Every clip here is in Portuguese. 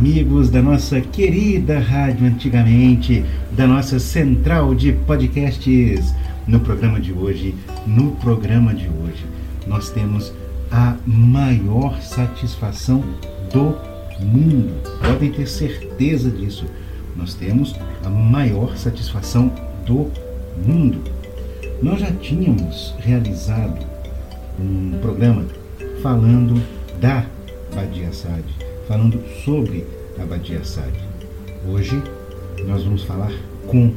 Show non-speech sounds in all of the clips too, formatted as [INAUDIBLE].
Amigos da nossa querida rádio antigamente, da nossa central de podcasts. No programa de hoje, no programa de hoje, nós temos a maior satisfação do mundo. Podem ter certeza disso. Nós temos a maior satisfação do mundo. Nós já tínhamos realizado um programa falando da Badia Sade falando sobre a Badia Assad. Hoje nós vamos falar com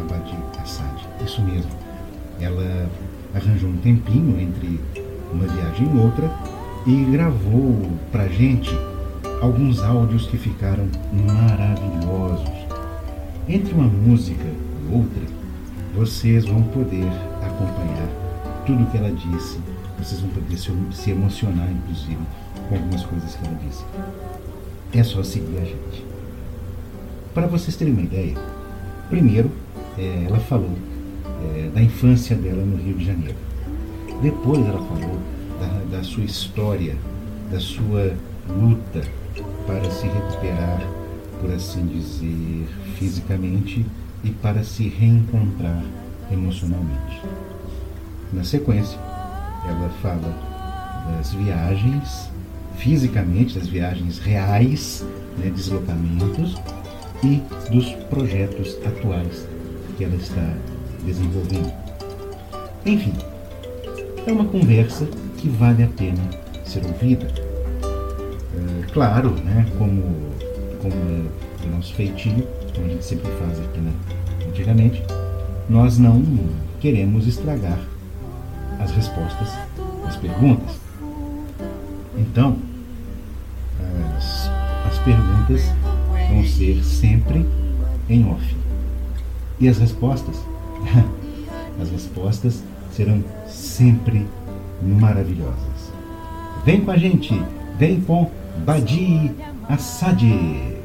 a Badia Assad. Isso mesmo. Ela arranjou um tempinho entre uma viagem e outra e gravou pra gente alguns áudios que ficaram maravilhosos. Entre uma música e outra, vocês vão poder acompanhar tudo o que ela disse, vocês vão poder se emocionar, inclusive com algumas coisas que ela disse. É só seguir a gente. Para vocês terem uma ideia, primeiro é, ela falou é, da infância dela no Rio de Janeiro. Depois ela falou da, da sua história, da sua luta para se recuperar, por assim dizer, fisicamente e para se reencontrar emocionalmente. Na sequência, ela fala das viagens fisicamente, das viagens reais, né, deslocamentos e dos projetos atuais que ela está desenvolvendo. Enfim, é uma conversa que vale a pena ser ouvida. É, claro, né, como, como é o nosso feitio, como a gente sempre faz aqui né, antigamente, nós não queremos estragar as respostas às perguntas. Então, perguntas vão ser sempre em off. E as respostas? [LAUGHS] as respostas serão sempre maravilhosas. Vem com a gente, vem com Badi Assad.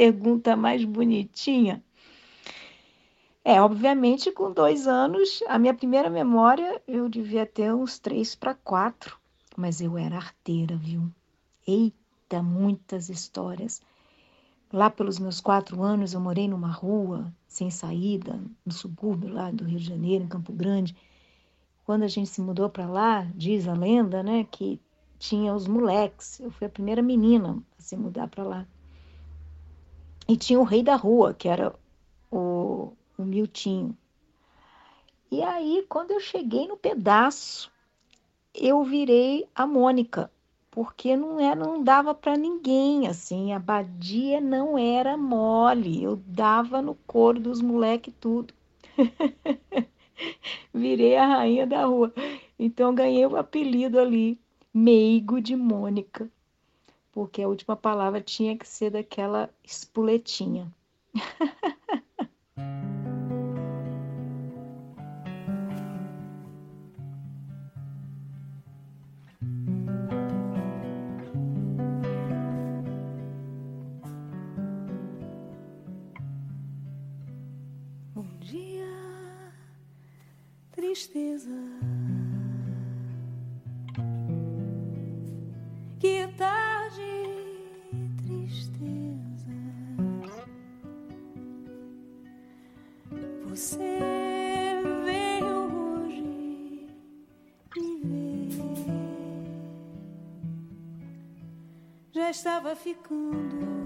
Pergunta mais bonitinha. É, obviamente, com dois anos, a minha primeira memória eu devia ter uns três para quatro, mas eu era arteira, viu? Eita, muitas histórias. Lá pelos meus quatro anos, eu morei numa rua sem saída, no subúrbio lá do Rio de Janeiro, em Campo Grande. Quando a gente se mudou para lá, diz a lenda, né, que tinha os moleques. Eu fui a primeira menina a se mudar para lá. E tinha o rei da rua, que era o o Miltinho. E aí, quando eu cheguei no pedaço, eu virei a Mônica, porque não era, não dava para ninguém, assim, a badia não era mole, eu dava no couro dos moleques tudo. [LAUGHS] virei a rainha da rua. Então ganhei o apelido ali, meigo de Mônica, porque a última palavra tinha que ser daquela espuletinha. [LAUGHS] estava ficando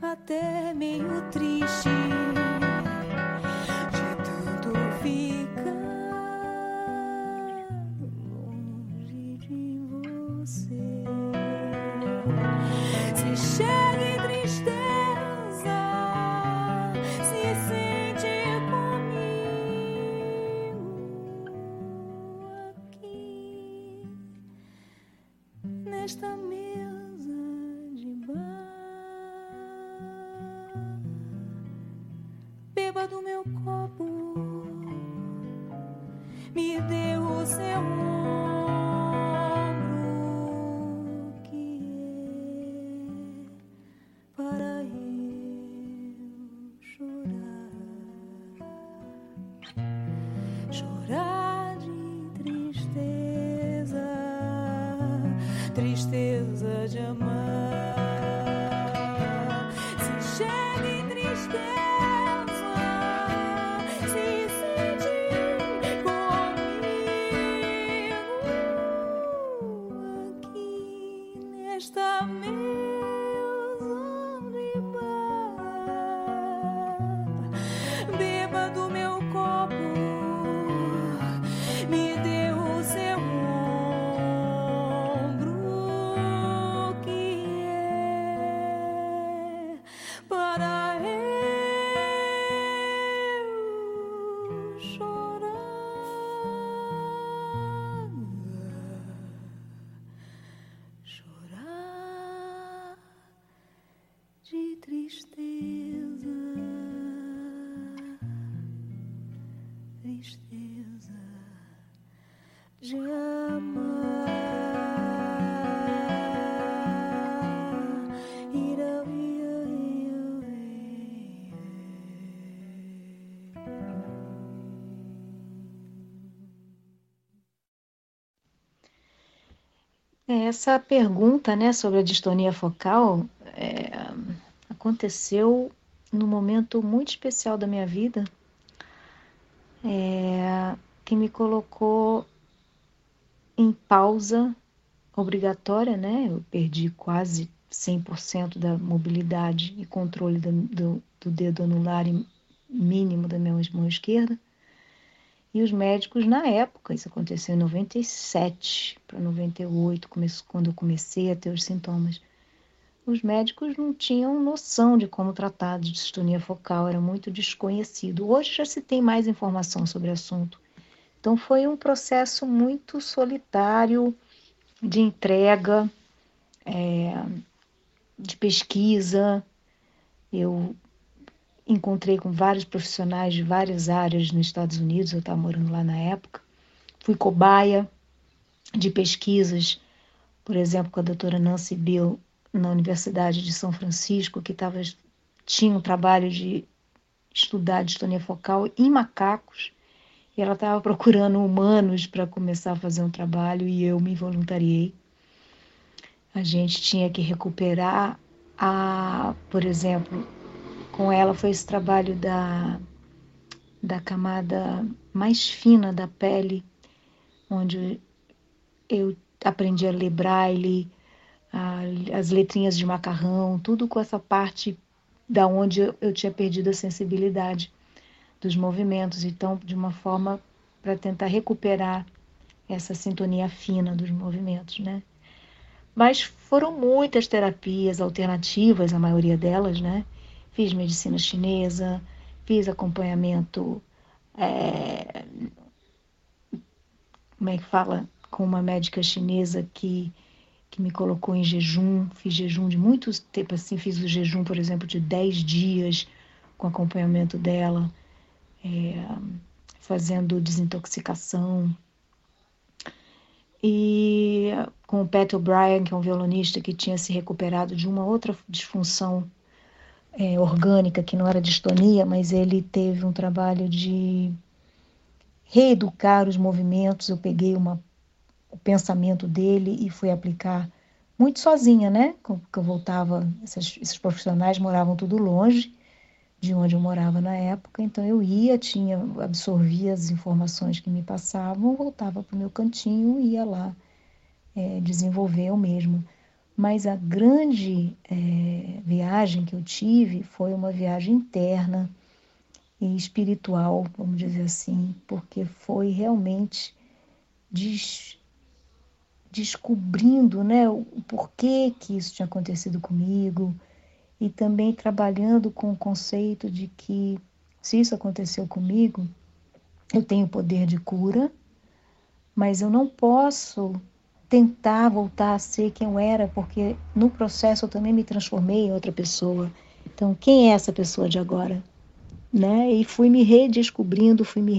até meio triste. tristeza de amar. Essa pergunta né, sobre a distonia focal é, aconteceu num momento muito especial da minha vida, é, que me colocou em pausa obrigatória, né? Eu perdi quase 100% da mobilidade e controle do, do, do dedo anular mínimo da minha mão esquerda. E os médicos, na época, isso aconteceu em 97 para 98, quando eu comecei a ter os sintomas, os médicos não tinham noção de como tratar de distonia focal, era muito desconhecido. Hoje já se tem mais informação sobre o assunto. Então foi um processo muito solitário de entrega, é, de pesquisa. Eu encontrei com vários profissionais de várias áreas nos Estados Unidos, eu estava morando lá na época. Fui cobaia de pesquisas por exemplo, com a doutora Nancy Bill na Universidade de São Francisco, que tava, tinha um trabalho de estudar distonia focal em macacos, e ela estava procurando humanos para começar a fazer um trabalho e eu me voluntariei. A gente tinha que recuperar a, por exemplo, com ela foi esse trabalho da, da camada mais fina da pele, onde eu aprendi a ler braille, a, as letrinhas de macarrão, tudo com essa parte da onde eu, eu tinha perdido a sensibilidade dos movimentos, então de uma forma para tentar recuperar essa sintonia fina dos movimentos, né? Mas foram muitas terapias alternativas, a maioria delas, né? Fiz medicina chinesa, fiz acompanhamento, é... como é que fala? Com uma médica chinesa que, que me colocou em jejum, fiz jejum de muitos tempo, assim, fiz o jejum, por exemplo, de 10 dias com acompanhamento dela, é... fazendo desintoxicação, e com o Pat O'Brien, que é um violonista que tinha se recuperado de uma outra disfunção é, orgânica, que não era distonia, mas ele teve um trabalho de reeducar os movimentos. Eu peguei uma, o pensamento dele e fui aplicar muito sozinha, né? Porque eu voltava, esses, profissionais moravam tudo longe de onde eu morava na época, então eu ia, tinha, absorvia as informações que me passavam, voltava para o meu cantinho e ia lá é, desenvolver eu mesmo. Mas a grande é, viagem que eu tive foi uma viagem interna e espiritual, vamos dizer assim, porque foi realmente des, descobrindo né, o porquê que isso tinha acontecido comigo, e também trabalhando com o conceito de que se isso aconteceu comigo, eu tenho poder de cura, mas eu não posso tentar voltar a ser quem eu era, porque no processo eu também me transformei em outra pessoa. Então, quem é essa pessoa de agora? Né? E fui me redescobrindo, fui me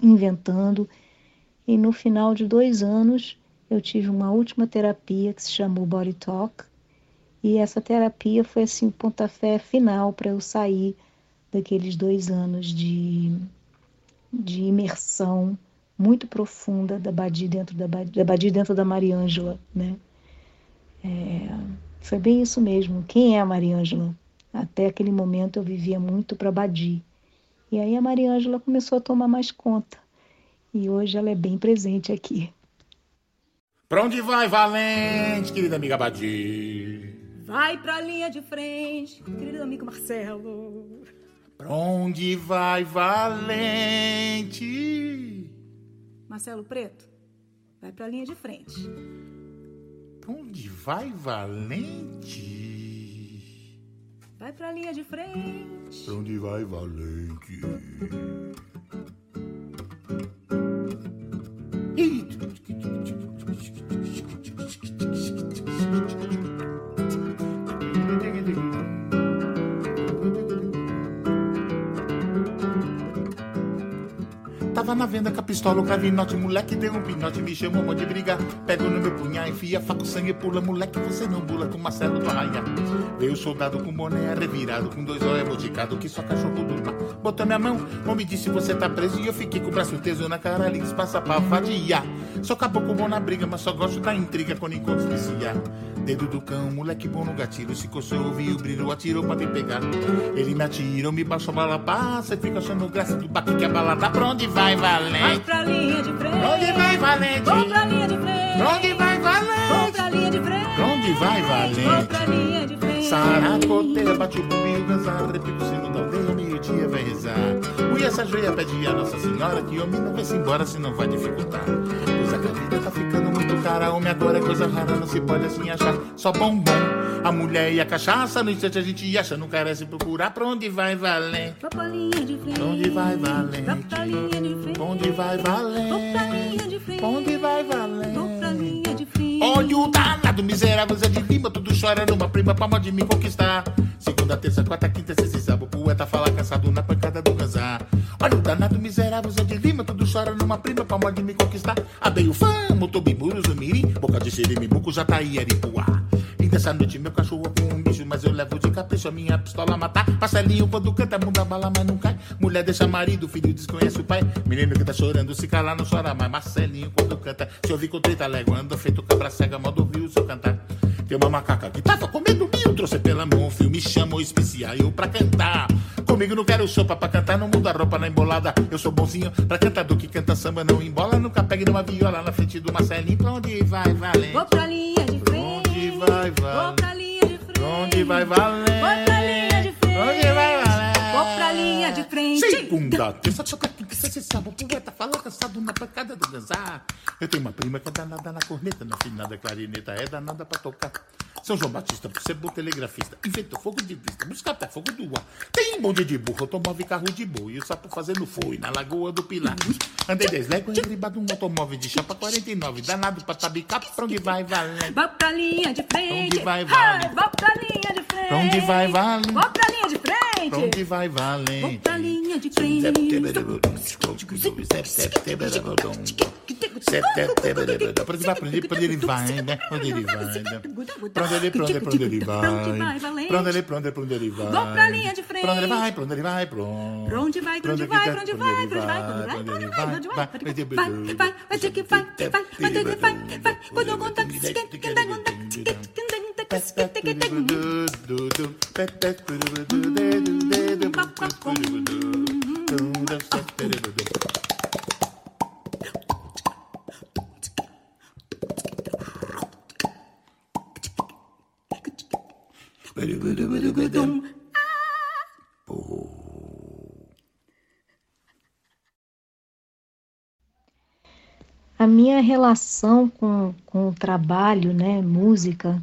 reinventando. E no final de dois anos, eu tive uma última terapia que se chamou Body Talk, e essa terapia foi assim o pontapé final para eu sair daqueles dois anos de, de imersão muito profunda da Badi dentro da, da Badi dentro da Mariângela, né? É, foi bem isso mesmo. Quem é a Mariângela? Até aquele momento eu vivia muito para Badi. E aí a Mariângela começou a tomar mais conta. E hoje ela é bem presente aqui. Para onde vai, Valente, querida amiga Badi? Vai pra linha de frente, querido amigo Marcelo. Pra onde vai, valente? Marcelo Preto, vai pra linha de frente. Onde vai, valente? Vai pra linha de frente. Onde vai, valente? Venda com a pistola, o cravinote, moleque deu um pinote, me chamou de briga. Pego no meu punhal, enfia faca, sangue pula, moleque, você não bula com Marcelo do Arraia. Veio o soldado com boné revirado, com dois olhos boticados, que só cachorro durma. Botou minha mão, homem disse você tá preso, e eu fiquei com o braço teso na cara, ali passa pra vadia. Sou caboclo bom na briga, mas só gosto da intriga quando encontro vicia. Dedo do cão, moleque bom no gatilho, se coçou, ouviu o brilho, atirou pra me pegar. Ele me atirou, me baixou, bala passa, e fica achando graça do baque que a bala dá pra onde vai, valente? Vai pra linha de frente. Onde vai, valente? Vou pra linha de frente. Onde vai, valente? Vou pra linha de frente. Onde vai, Vou valente? pra linha de frente. Saracoteia, bate o bumbinho, dançar, repito o sino da aldeia, meio-dia vai rezar. Mulher essa joia pede a Nossa Senhora que homem não vai se embora, senão vai dificultar. Pois a vida tá ficando cara, homem agora é coisa rara, não se pode assim achar. Só bombom, a mulher e a cachaça, no instante a gente acha, não carece procurar pra onde vai, valente? Vou pra linha de frente. Pra onde vai, valente? pra linha de frente. Pra onde vai, pra valente? linha de frente. Pra onde vai, pra valente? linha de frente. Olha o danado, miserável Zé de Lima, tudo chora numa prima, palma de me conquistar. Segunda, terça, quarta, quinta, sexta e sábado, poeta fala cansado na pancada do casar. Olha o danado miserável, Zé de Lima, tudo chora numa prima pra de me conquistar. Abei o fã, Motobiburos, o Mirim, boca de Sirimimbuco, Jataí, Aripuá. E dessa noite meu cachorro com um bicho, mas eu levo de capricho a minha pistola matar. Marcelinho quando canta, muda bala, mas não cai. Mulher deixa marido, filho desconhece o pai. Menino que tá chorando, se calar não chora mais. Marcelinho quando canta, se ouvir com 30 légua, anda feito cabra cega, modo viu seu cantar. Tem uma macaca que tava comendo mil, trouxe pela mão, fio, me chamou especial eu pra cantar. Comigo não quero sopa pra cantar, não muda a roupa na embolada. Eu sou bonzinho pra cantador que canta samba, não embola. Nunca pegue numa viola na frente do Marcelinho. Pra onde vai, valente? Vou pra linha de frente. Vai, valente? Vou pra linha de frente. Onde vai? Vou pra linha de frente. Onde vai, valente? Linha de frente. Segunda, terça, toca, quinta, sexta e sábado. Poeta fala cansado na pancada do dançar. Eu tenho uma prima que é danada na corneta, na finada clarineta, é danada pra tocar. São João Batista, por ser bom telegrafista, inventou fogo de vista, buscar até fogo do ar. Tem bonde de burro, automóvel e carro de boi, e o sapo fazendo foi na Lagoa do Pilar. Andei 10 léguas, enribado um automóvel de chapa 49, danado pra tabicar, pra onde vai, valendo? Vou pra linha de frente. Onde vai, Ai, vale? Vou pra linha de frente. Onde vai, vale? Vou pra frente. Pra onde vai, valente? pra linha de frente. Pra onde vai, pra onde, pra onde ele vai, né? Pra onde ele, pra onde, pra onde ele vai, né? Pra onde ele, pra onde, pra onde, pra onde ele vai? Vou pra linha de frente. Pra onde ele vai, pra onde ele vai, pra onde? Pra onde vai, pra onde vai, pra onde vai, pra onde vai, pra onde vai, pra onde vai, pra onde vai, pra onde vai, vai, vai, vai ter que vai, vai, vai ter que vai, vai, quando eu contar que se quer, que dá, contar que se quer, que dá, contar que se quer, que dá, A minha relação com, com o trabalho, né, música,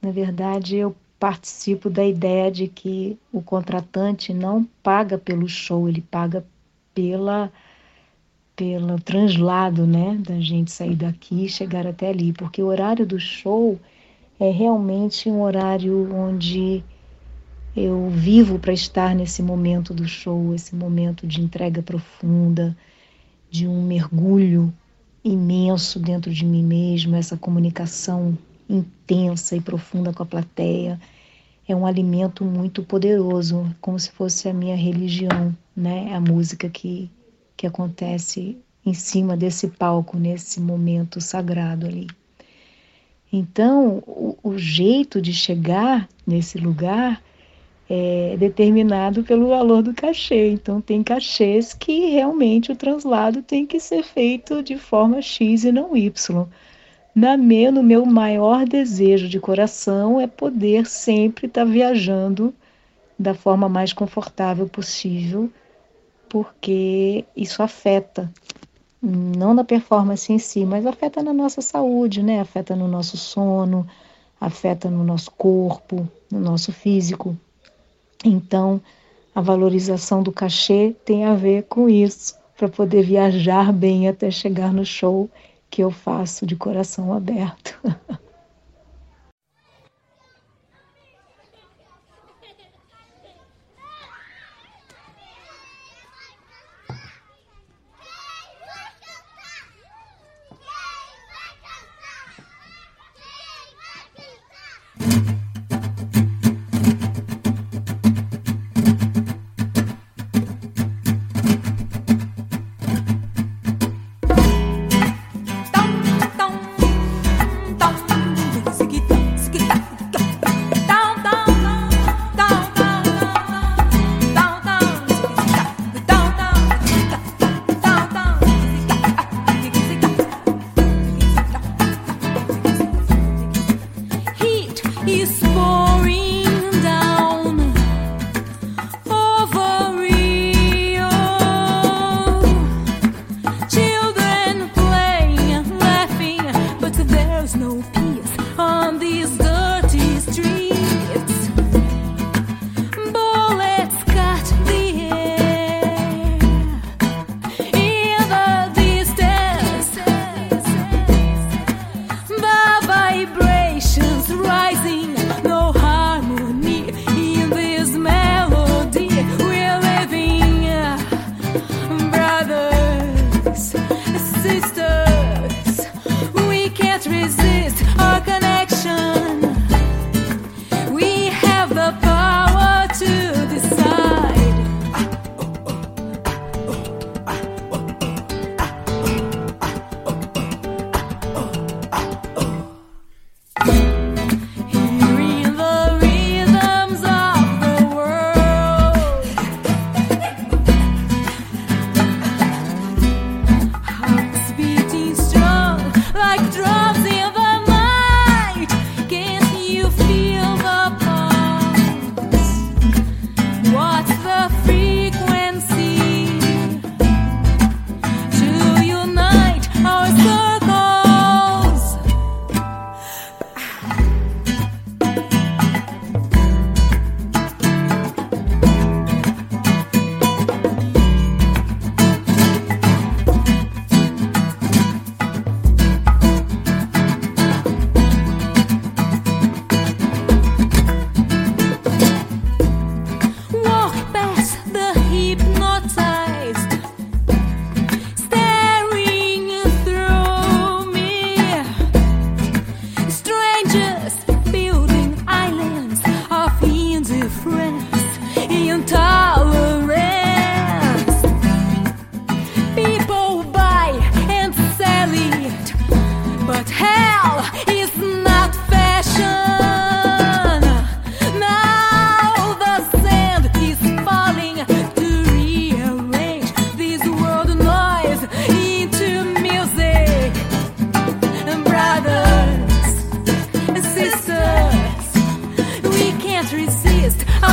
na verdade eu participo da ideia de que o contratante não paga pelo show, ele paga pela pelo translado, né, da gente sair daqui e chegar até ali, porque o horário do show é realmente um horário onde eu vivo para estar nesse momento do show, esse momento de entrega profunda, de um mergulho imenso dentro de mim mesmo, essa comunicação intensa e profunda com a plateia. É um alimento muito poderoso, como se fosse a minha religião, né? A música que, que acontece em cima desse palco, nesse momento sagrado ali. Então, o, o jeito de chegar nesse lugar é determinado pelo valor do cachê. Então, tem cachês que realmente o translado tem que ser feito de forma X e não Y. Na meu, no meu maior desejo de coração é poder sempre estar tá viajando da forma mais confortável possível, porque isso afeta, não na performance em si, mas afeta na nossa saúde, né? Afeta no nosso sono, afeta no nosso corpo, no nosso físico. Então, a valorização do cachê tem a ver com isso, para poder viajar bem até chegar no show que eu faço de coração aberto. [LAUGHS]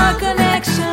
our connection.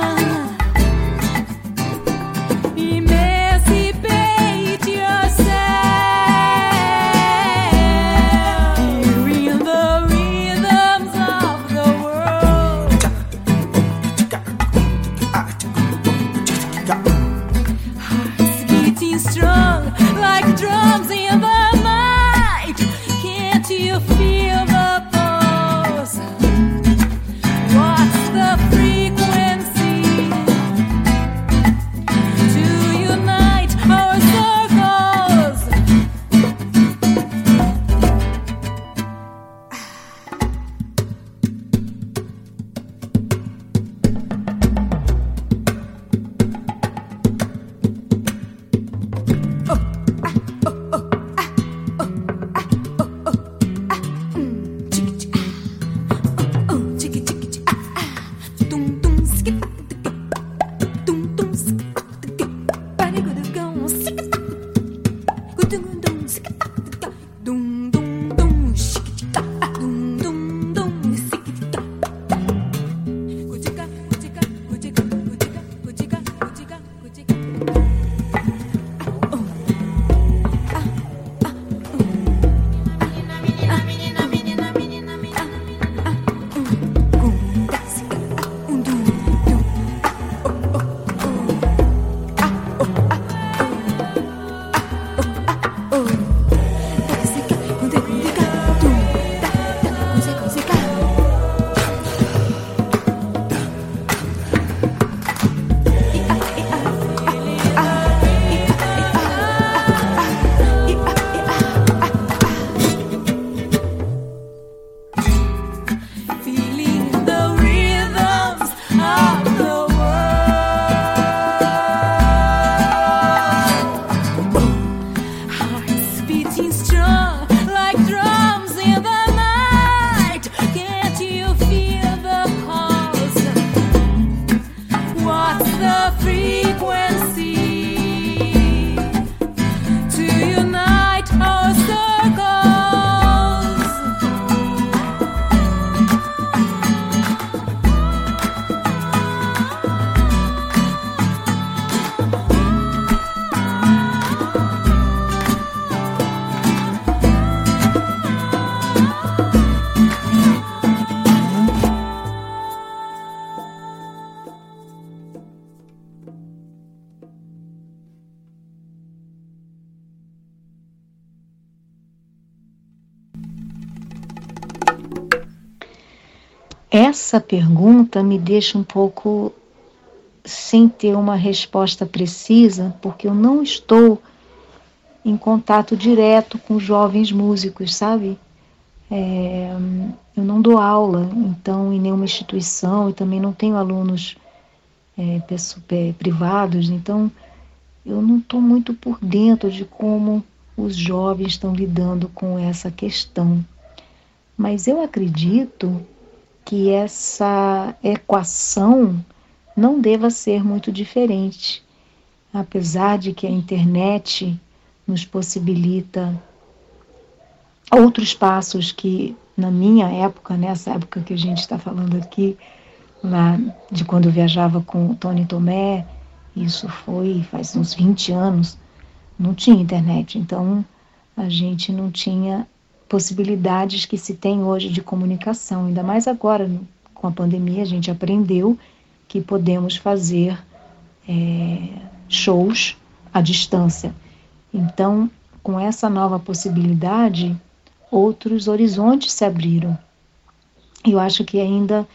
Essa pergunta me deixa um pouco sem ter uma resposta precisa, porque eu não estou em contato direto com jovens músicos, sabe? É, eu não dou aula, então, em nenhuma instituição, e também não tenho alunos é, privados, então eu não estou muito por dentro de como os jovens estão lidando com essa questão. Mas eu acredito que essa equação não deva ser muito diferente, apesar de que a internet nos possibilita outros passos que na minha época, nessa época que a gente está falando aqui, lá de quando eu viajava com o Tony Tomé, isso foi faz uns 20 anos, não tinha internet, então a gente não tinha possibilidades que se tem hoje de comunicação, ainda mais agora com a pandemia, a gente aprendeu que podemos fazer é, shows à distância. Então, com essa nova possibilidade, outros horizontes se abriram. Eu acho que ainda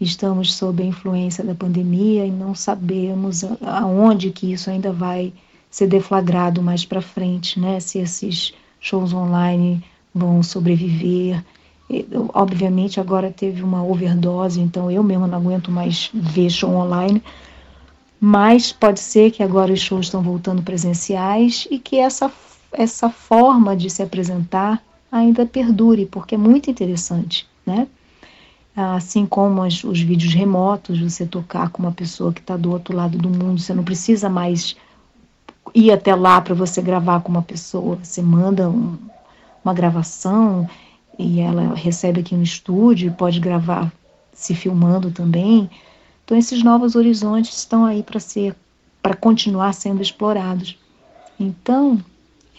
estamos sob a influência da pandemia e não sabemos aonde que isso ainda vai ser deflagrado mais para frente, né? Se esses shows online vão sobreviver. obviamente agora teve uma overdose, então eu mesmo não aguento mais ver show online. Mas pode ser que agora os shows estão voltando presenciais e que essa, essa forma de se apresentar ainda perdure, porque é muito interessante, né? Assim como as, os vídeos remotos, você tocar com uma pessoa que está do outro lado do mundo, você não precisa mais ir até lá para você gravar com uma pessoa, você manda um, uma gravação e ela recebe aqui no estúdio, pode gravar se filmando também. Então esses novos horizontes estão aí para ser, para continuar sendo explorados. Então,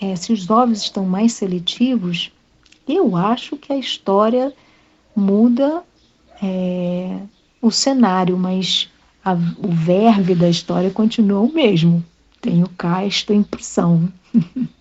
é, se os jovens estão mais seletivos, eu acho que a história muda é, o cenário, mas a, o verbe da história continua o mesmo. Tenho cá esta impressão. [LAUGHS]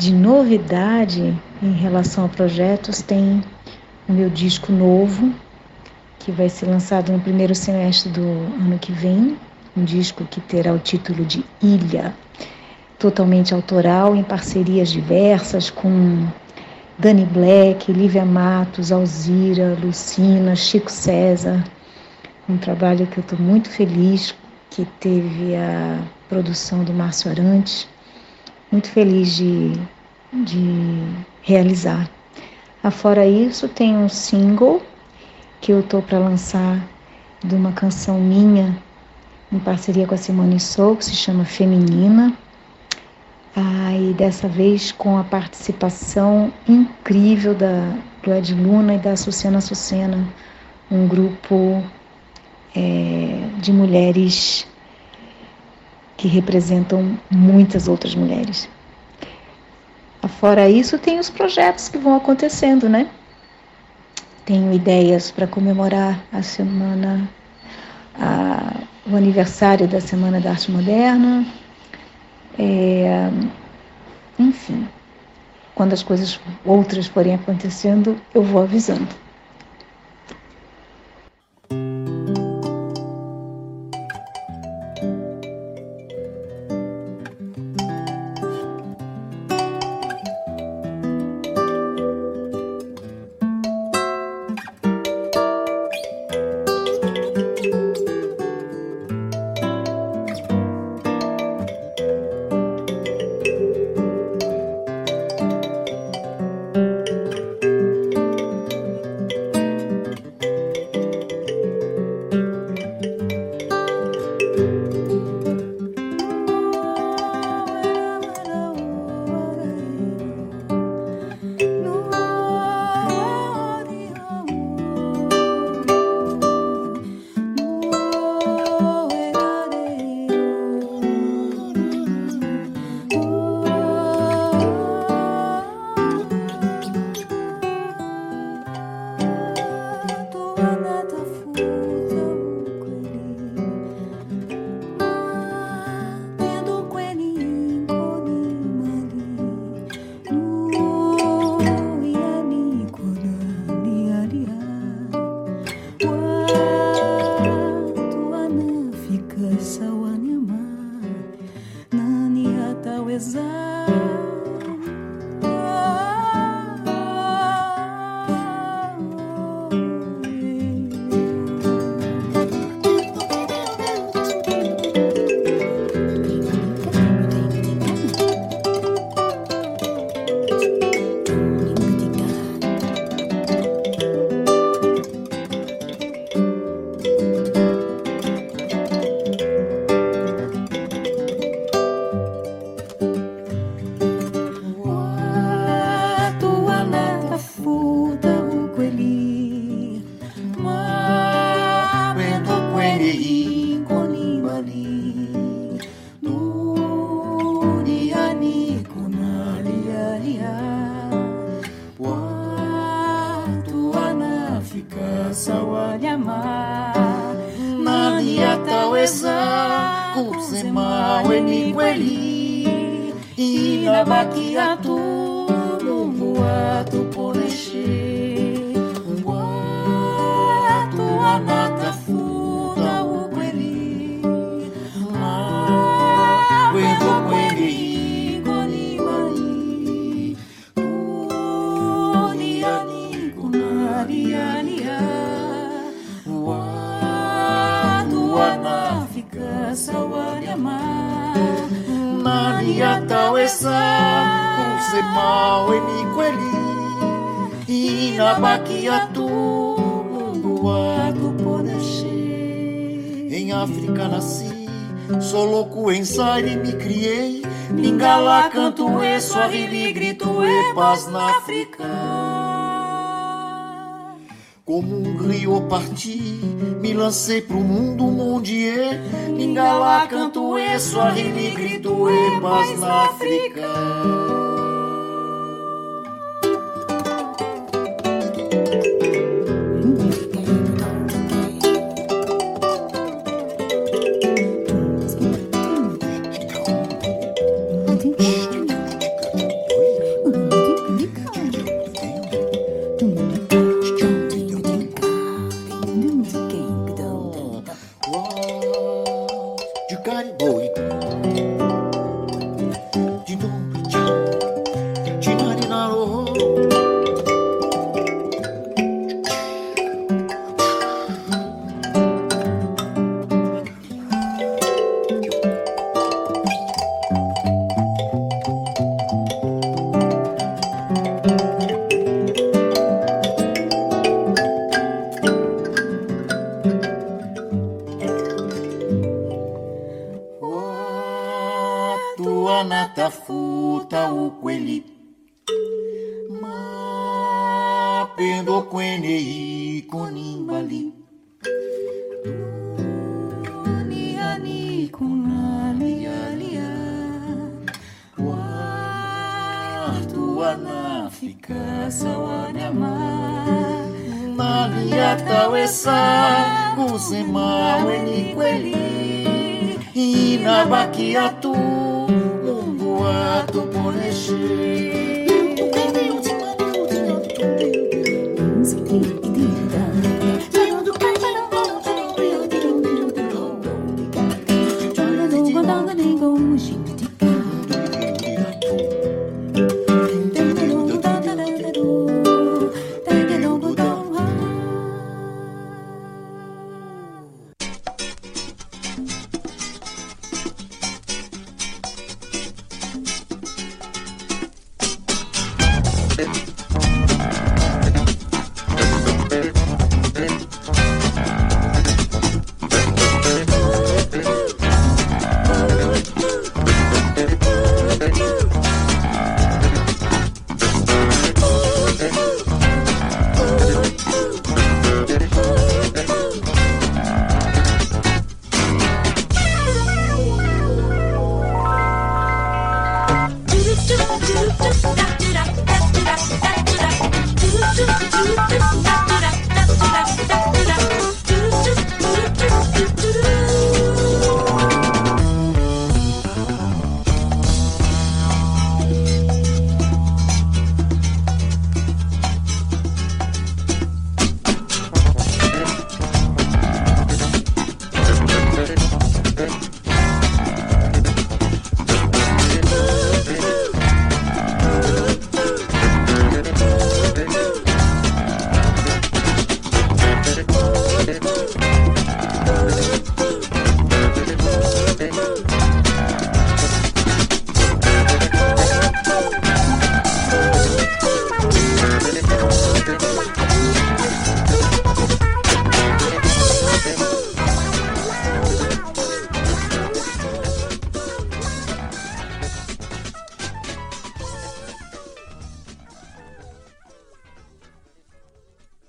De novidade em relação a projetos tem o meu disco novo, que vai ser lançado no primeiro semestre do ano que vem, um disco que terá o título de Ilha, totalmente autoral, em parcerias diversas com Dani Black, Lívia Matos, Alzira, Lucina, Chico César. Um trabalho que eu estou muito feliz, que teve a produção do Márcio Arantes. Muito feliz de, de realizar. Afora isso, tem um single que eu estou para lançar de uma canção minha em parceria com a Simone Sou, que se chama Feminina. Ah, e dessa vez com a participação incrível da, do Ed Luna e da Sucena Sucena, um grupo é, de mulheres que representam muitas outras mulheres. Fora isso, tem os projetos que vão acontecendo, né? Tenho ideias para comemorar a semana, a, o aniversário da Semana da Arte Moderna. É, enfim, quando as coisas outras forem acontecendo, eu vou avisando. Zaire me criei, Lingala canto e Swahili grito e paz na África. Como um rio parti, me lancei pro mundo mundial. Lingala canto e Swahili grito e paz na África.